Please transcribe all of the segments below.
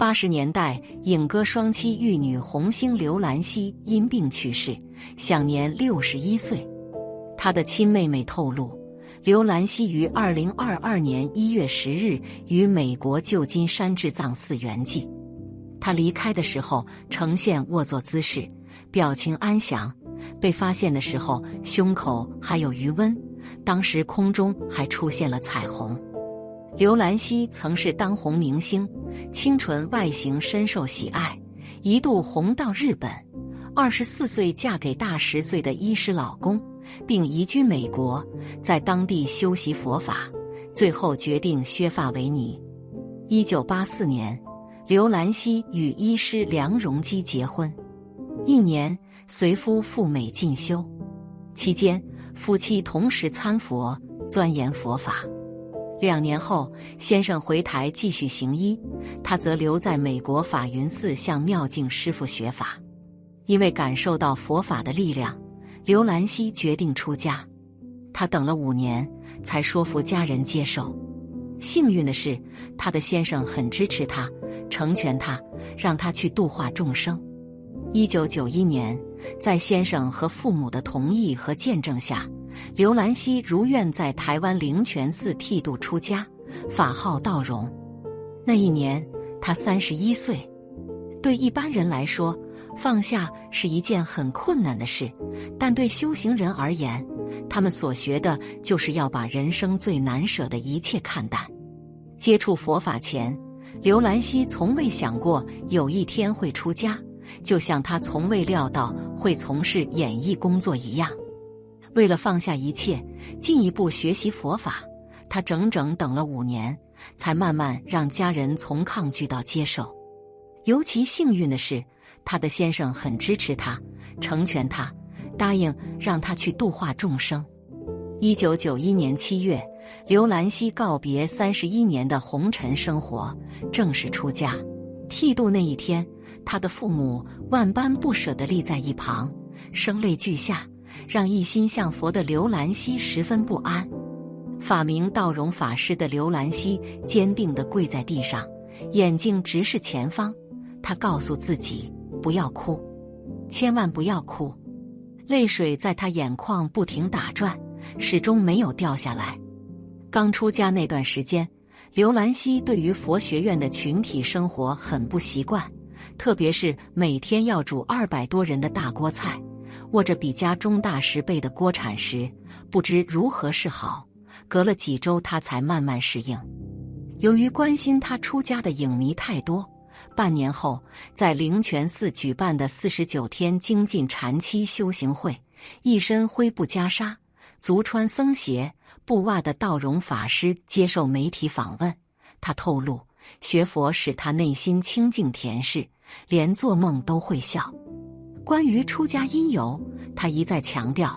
八十年代，影歌双栖玉女红星刘兰希因病去世，享年六十一岁。她的亲妹妹透露，刘兰希于二零二二年一月十日于美国旧金山治葬寺圆寂。她离开的时候呈现卧坐姿势，表情安详。被发现的时候，胸口还有余温，当时空中还出现了彩虹。刘兰希曾是当红明星，清纯外形深受喜爱，一度红到日本。二十四岁嫁给大十岁的医师老公，并移居美国，在当地修习佛法，最后决定削发为尼。一九八四年，刘兰希与医师梁荣基结婚，一年随夫赴美进修，期间夫妻同时参佛，钻研佛法。两年后，先生回台继续行医，他则留在美国法云寺向妙净师傅学法。因为感受到佛法的力量，刘兰希决定出家。他等了五年，才说服家人接受。幸运的是，他的先生很支持他，成全他，让他去度化众生。一九九一年，在先生和父母的同意和见证下。刘兰希如愿在台湾灵泉寺剃度出家，法号道荣。那一年他三十一岁。对一般人来说，放下是一件很困难的事，但对修行人而言，他们所学的就是要把人生最难舍的一切看淡。接触佛法前，刘兰希从未想过有一天会出家，就像他从未料到会从事演艺工作一样。为了放下一切，进一步学习佛法，他整整等了五年，才慢慢让家人从抗拒到接受。尤其幸运的是，他的先生很支持他，成全他，答应让他去度化众生。一九九一年七月，刘兰希告别三十一年的红尘生活，正式出家。剃度那一天，他的父母万般不舍地立在一旁，声泪俱下。让一心向佛的刘兰希十分不安。法名道荣法师的刘兰希坚定地跪在地上，眼睛直视前方。他告诉自己不要哭，千万不要哭。泪水在他眼眶不停打转，始终没有掉下来。刚出家那段时间，刘兰希对于佛学院的群体生活很不习惯，特别是每天要煮二百多人的大锅菜。握着比家中大十倍的锅铲时，不知如何是好。隔了几周，他才慢慢适应。由于关心他出家的影迷太多，半年后，在灵泉寺举办的四十九天精进禅期修行会，一身灰布袈裟、足穿僧鞋、布袜的道荣法师接受媒体访问。他透露，学佛使他内心清净恬适，连做梦都会笑。关于出家因由，他一再强调，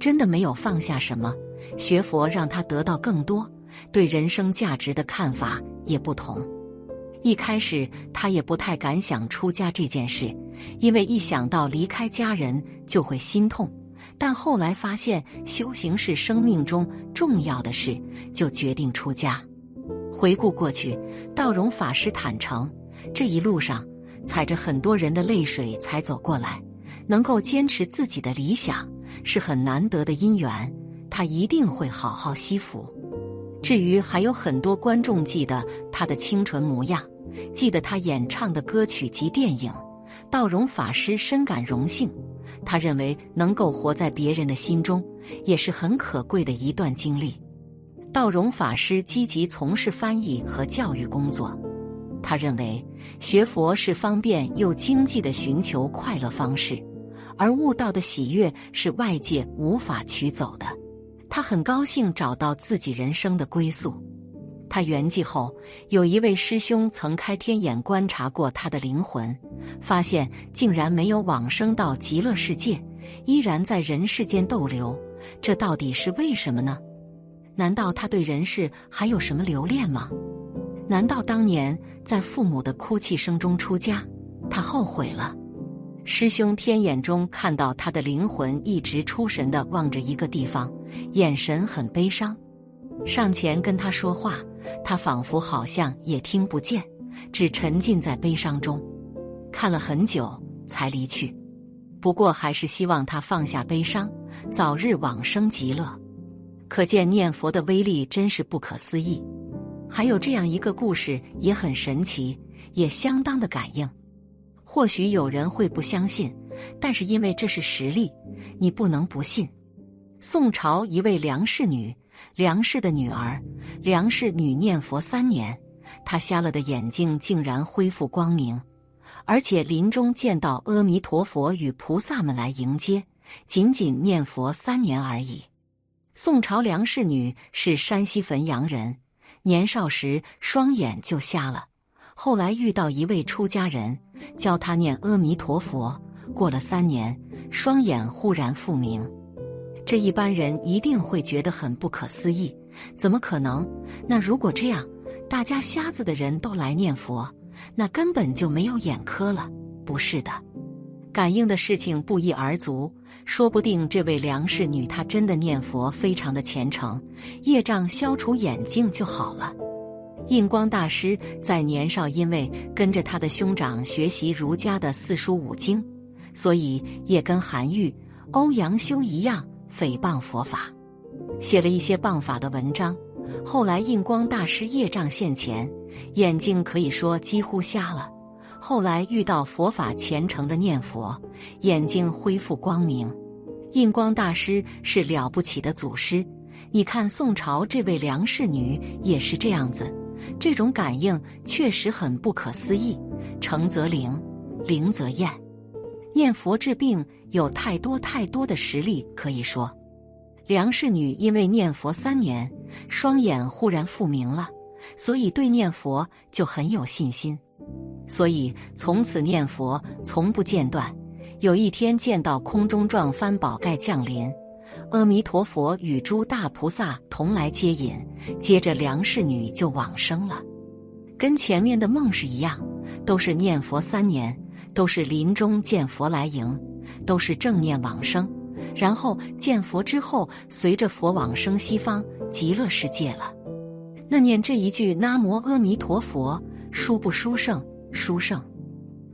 真的没有放下什么。学佛让他得到更多，对人生价值的看法也不同。一开始他也不太敢想出家这件事，因为一想到离开家人就会心痛。但后来发现修行是生命中重要的事，就决定出家。回顾过去，道荣法师坦诚，这一路上。踩着很多人的泪水才走过来，能够坚持自己的理想是很难得的因缘。他一定会好好惜福。至于还有很多观众记得他的清纯模样，记得他演唱的歌曲及电影，道荣法师深感荣幸。他认为能够活在别人的心中，也是很可贵的一段经历。道荣法师积极从事翻译和教育工作。他认为学佛是方便又经济的寻求快乐方式，而悟道的喜悦是外界无法取走的。他很高兴找到自己人生的归宿。他圆寂后，有一位师兄曾开天眼观察过他的灵魂，发现竟然没有往生到极乐世界，依然在人世间逗留。这到底是为什么呢？难道他对人世还有什么留恋吗？难道当年在父母的哭泣声中出家，他后悔了？师兄天眼中看到他的灵魂一直出神的望着一个地方，眼神很悲伤。上前跟他说话，他仿佛好像也听不见，只沉浸在悲伤中，看了很久才离去。不过还是希望他放下悲伤，早日往生极乐。可见念佛的威力真是不可思议。还有这样一个故事也很神奇，也相当的感应。或许有人会不相信，但是因为这是实例，你不能不信。宋朝一位梁氏女，梁氏的女儿，梁氏女念佛三年，她瞎了的眼睛竟然恢复光明，而且临终见到阿弥陀佛与菩萨们来迎接。仅仅念佛三年而已。宋朝梁氏女是山西汾阳人，年少时双眼就瞎了。后来遇到一位出家人，教他念阿弥陀佛。过了三年，双眼忽然复明。这一般人一定会觉得很不可思议，怎么可能？那如果这样，大家瞎子的人都来念佛，那根本就没有眼科了。不是的，感应的事情不一而足，说不定这位梁氏女她真的念佛非常的虔诚，业障消除，眼睛就好了。印光大师在年少，因为跟着他的兄长学习儒家的四书五经，所以也跟韩愈、欧阳修一样诽谤佛法，写了一些谤法的文章。后来印光大师业障现前，眼睛可以说几乎瞎了。后来遇到佛法虔诚的念佛，眼睛恢复光明。印光大师是了不起的祖师。你看宋朝这位梁氏女也是这样子。这种感应确实很不可思议，诚则灵，灵则验。念佛治病有太多太多的实例可以说。梁氏女因为念佛三年，双眼忽然复明了，所以对念佛就很有信心，所以从此念佛从不间断。有一天见到空中撞翻宝盖降临。阿弥陀佛与诸大菩萨同来接引，接着梁氏女就往生了，跟前面的梦是一样，都是念佛三年，都是临终见佛来迎，都是正念往生，然后见佛之后，随着佛往生西方极乐世界了。那念这一句南无阿弥陀佛，殊不殊胜？殊胜！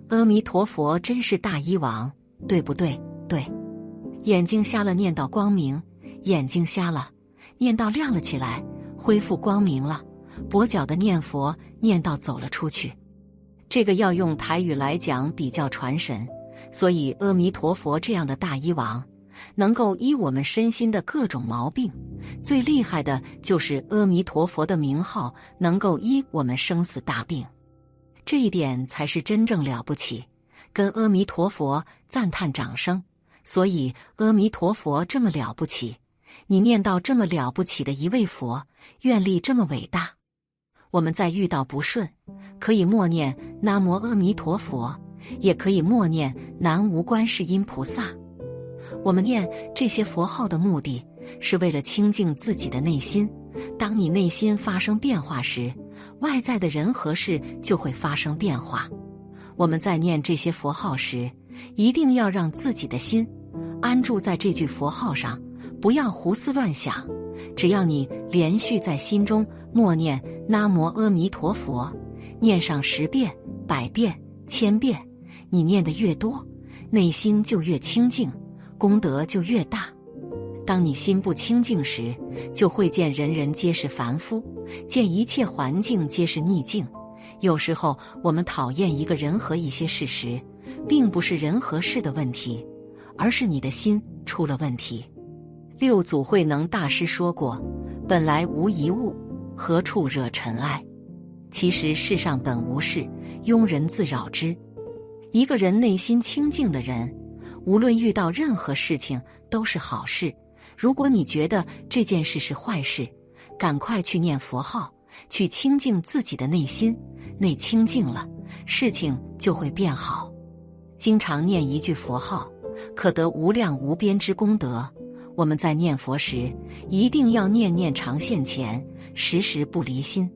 阿弥陀佛真是大医王，对不对？对。眼睛瞎了，念到光明；眼睛瞎了，念到亮了起来，恢复光明了。跛脚的念佛，念到走了出去。这个要用台语来讲，比较传神。所以阿弥陀佛这样的大医王，能够医我们身心的各种毛病。最厉害的就是阿弥陀佛的名号，能够医我们生死大病。这一点才是真正了不起。跟阿弥陀佛赞叹掌声。所以，阿弥陀佛这么了不起，你念到这么了不起的一位佛，愿力这么伟大。我们在遇到不顺，可以默念南无阿弥陀佛，也可以默念南无观世音菩萨。我们念这些佛号的目的，是为了清净自己的内心。当你内心发生变化时，外在的人和事就会发生变化。我们在念这些佛号时，一定要让自己的心。安住在这句佛号上，不要胡思乱想。只要你连续在心中默念“南无阿弥陀佛”，念上十遍、百遍、千遍，你念的越多，内心就越清净，功德就越大。当你心不清净时，就会见人人皆是凡夫，见一切环境皆是逆境。有时候我们讨厌一个人和一些事实，并不是人和事的问题。而是你的心出了问题。六祖慧能大师说过：“本来无一物，何处惹尘埃？”其实世上本无事，庸人自扰之。一个人内心清净的人，无论遇到任何事情都是好事。如果你觉得这件事是坏事，赶快去念佛号，去清净自己的内心。内清净了，事情就会变好。经常念一句佛号。可得无量无边之功德。我们在念佛时，一定要念念常现前，时时不离心。